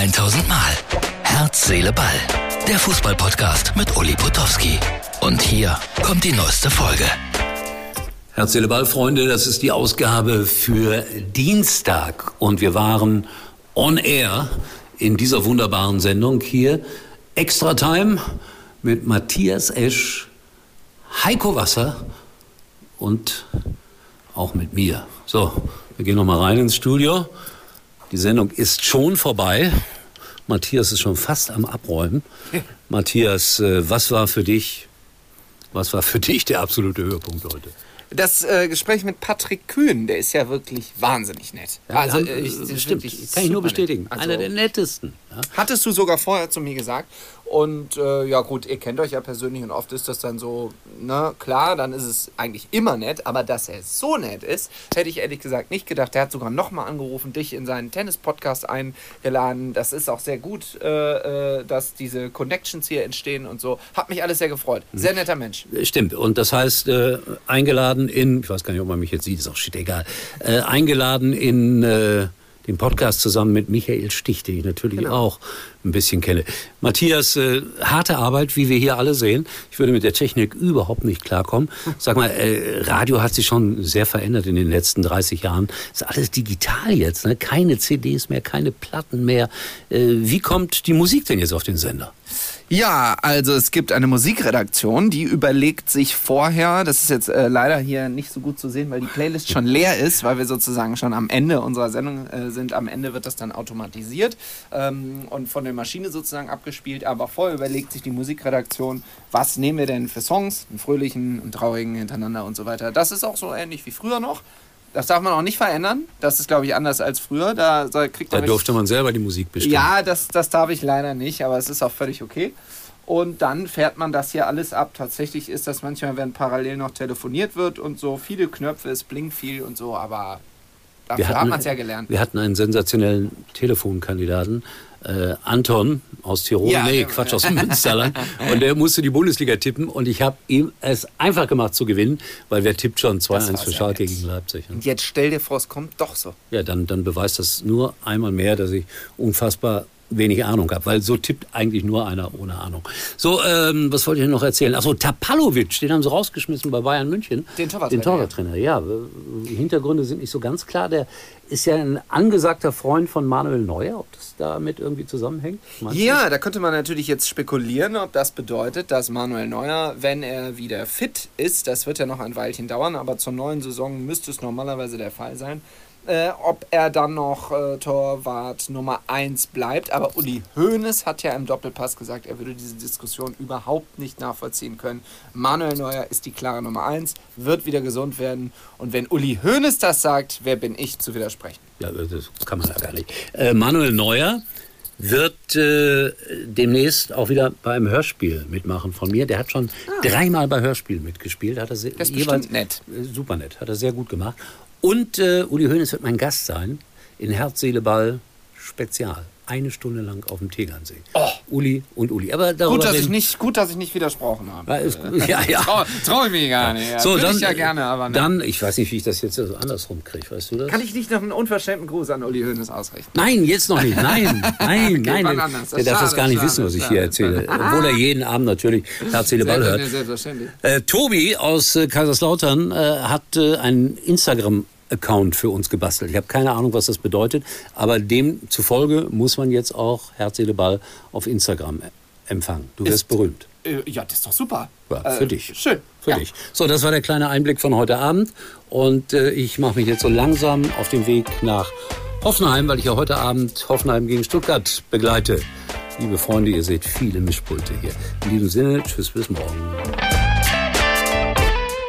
1000 Mal. Herz, Seele, Ball. Der Fußballpodcast mit Uli Potowski. Und hier kommt die neueste Folge. Herz, Seele, Ball, Freunde, das ist die Ausgabe für Dienstag. Und wir waren on air in dieser wunderbaren Sendung hier. Extra Time mit Matthias Esch, Heiko Wasser und auch mit mir. So, wir gehen noch mal rein ins Studio. Die Sendung ist schon vorbei. Matthias ist schon fast am Abräumen. Matthias, äh, was war für dich, was war für dich der absolute Höhepunkt heute? Das äh, Gespräch mit Patrick Kühn, der ist ja wirklich wahnsinnig nett. also, äh, ich, stimmt, kann ich nur bestätigen. Also, Einer der nettesten. Ja. Hattest du sogar vorher zu mir gesagt. Und äh, ja gut, ihr kennt euch ja persönlich und oft ist das dann so, na klar, dann ist es eigentlich immer nett, aber dass er so nett ist, hätte ich ehrlich gesagt nicht gedacht. Der hat sogar nochmal angerufen, dich in seinen Tennis-Podcast eingeladen. Das ist auch sehr gut, äh, äh, dass diese Connections hier entstehen und so. Hat mich alles sehr gefreut. Sehr netter Mensch. Stimmt. Und das heißt, äh, eingeladen in, ich weiß gar nicht, ob man mich jetzt sieht, ist auch shit egal, äh, eingeladen in äh, den Podcast zusammen mit Michael Stich, den ich natürlich genau. auch ein bisschen kenne. Matthias, äh, harte Arbeit, wie wir hier alle sehen. Ich würde mit der Technik überhaupt nicht klarkommen. Sag mal, äh, Radio hat sich schon sehr verändert in den letzten 30 Jahren. Ist alles digital jetzt, ne? keine CDs mehr, keine Platten mehr. Äh, wie kommt die Musik denn jetzt auf den Sender? Ja, also es gibt eine Musikredaktion, die überlegt sich vorher, das ist jetzt äh, leider hier nicht so gut zu sehen, weil die Playlist schon leer ist, weil wir sozusagen schon am Ende unserer Sendung äh, sind. Am Ende wird das dann automatisiert ähm, und von der Maschine sozusagen abgespielt. Aber vorher überlegt sich die Musikredaktion, was nehmen wir denn für Songs, einen fröhlichen, einen traurigen hintereinander und so weiter. Das ist auch so ähnlich wie früher noch. Das darf man auch nicht verändern. Das ist, glaube ich, anders als früher. Da, kriegt da durfte man selber die Musik bestimmen. Ja, das, das darf ich leider nicht, aber es ist auch völlig okay. Und dann fährt man das hier alles ab. Tatsächlich ist das manchmal, wenn parallel noch telefoniert wird und so viele Knöpfe, es blinkt viel und so, aber dafür hatten, hat man es ja gelernt. Wir hatten einen sensationellen Telefonkandidaten, äh, Anton aus Tirol, ja, nee, Quatsch, aus Münsterland. und der musste die Bundesliga tippen und ich habe ihm es einfach gemacht zu gewinnen, weil wer tippt schon 2-1 für Schalke gegen Leipzig. Und jetzt stell dir vor, es kommt doch so. Ja, dann, dann beweist das nur einmal mehr, dass ich unfassbar wenig Ahnung habe, weil so tippt eigentlich nur einer ohne Ahnung. So, ähm, was wollte ich noch erzählen? Achso, Tapalovic, den haben sie rausgeschmissen bei Bayern München. Den Torwarttrainer. Den Torwarttrainer, ja. Die Hintergründe sind nicht so ganz klar. Der ist ja ein angesagter Freund von Manuel Neuer, ob das damit irgendwie zusammenhängt? Ja, du? da könnte man natürlich jetzt spekulieren, ob das bedeutet, dass Manuel Neuer, wenn er wieder fit ist, das wird ja noch ein Weilchen dauern, aber zur neuen Saison müsste es normalerweise der Fall sein, äh, ob er dann noch äh, Torwart Nummer 1 bleibt. Aber Uli Hoeneß hat ja im Doppelpass gesagt, er würde diese Diskussion überhaupt nicht nachvollziehen können. Manuel Neuer ist die klare Nummer 1, wird wieder gesund werden. Und wenn Uli Hoeneß das sagt, wer bin ich zu widersprechen? Ja, das kann man ja gar nicht. Äh, Manuel Neuer wird äh, demnächst auch wieder beim Hörspiel mitmachen von mir. Der hat schon ah. dreimal bei Hörspielen mitgespielt. Hat er sehr, das ist jeweils, nett. Äh, super nett. Hat er sehr gut gemacht. Und äh, Uli Hoeneß wird mein Gast sein in Herz, Seele, Ball Spezial. Eine Stunde lang auf dem Tegernsee. Oh. Uli und Uli. Aber gut, dass ich nicht, gut, dass ich nicht widersprochen habe. Ist, ja, ja. Traue trau ich mich gar nicht. Ja. So, dann, ich ja gerne, aber ne. Dann, ich weiß nicht, wie ich das jetzt so andersrum kriege, weißt du das? Kann ich nicht noch einen unverschämten Gruß an Uli Hoeneß ausrichten? Nein, jetzt noch nicht. Nein, nein, okay, nein. Der, darf das gar nicht schade, wissen, was ich schade. hier erzähle. Obwohl er jeden Abend natürlich Herz, Seele, Ball hört. Selbstverständlich. Äh, Tobi aus äh, Kaiserslautern äh, hat äh, ein Instagram Account für uns gebastelt. Ich habe keine Ahnung, was das bedeutet, aber demzufolge muss man jetzt auch Herz, Seele, Ball auf Instagram empfangen. Du wirst ist, berühmt. Äh, ja, das ist doch super. Ja, für äh, dich. Schön. Für ja. dich. So, das war der kleine Einblick von heute Abend. Und äh, ich mache mich jetzt so langsam auf den Weg nach Hoffenheim, weil ich ja heute Abend Hoffenheim gegen Stuttgart begleite. Liebe Freunde, ihr seht viele Mischpulte hier. In diesem Sinne, tschüss, bis morgen.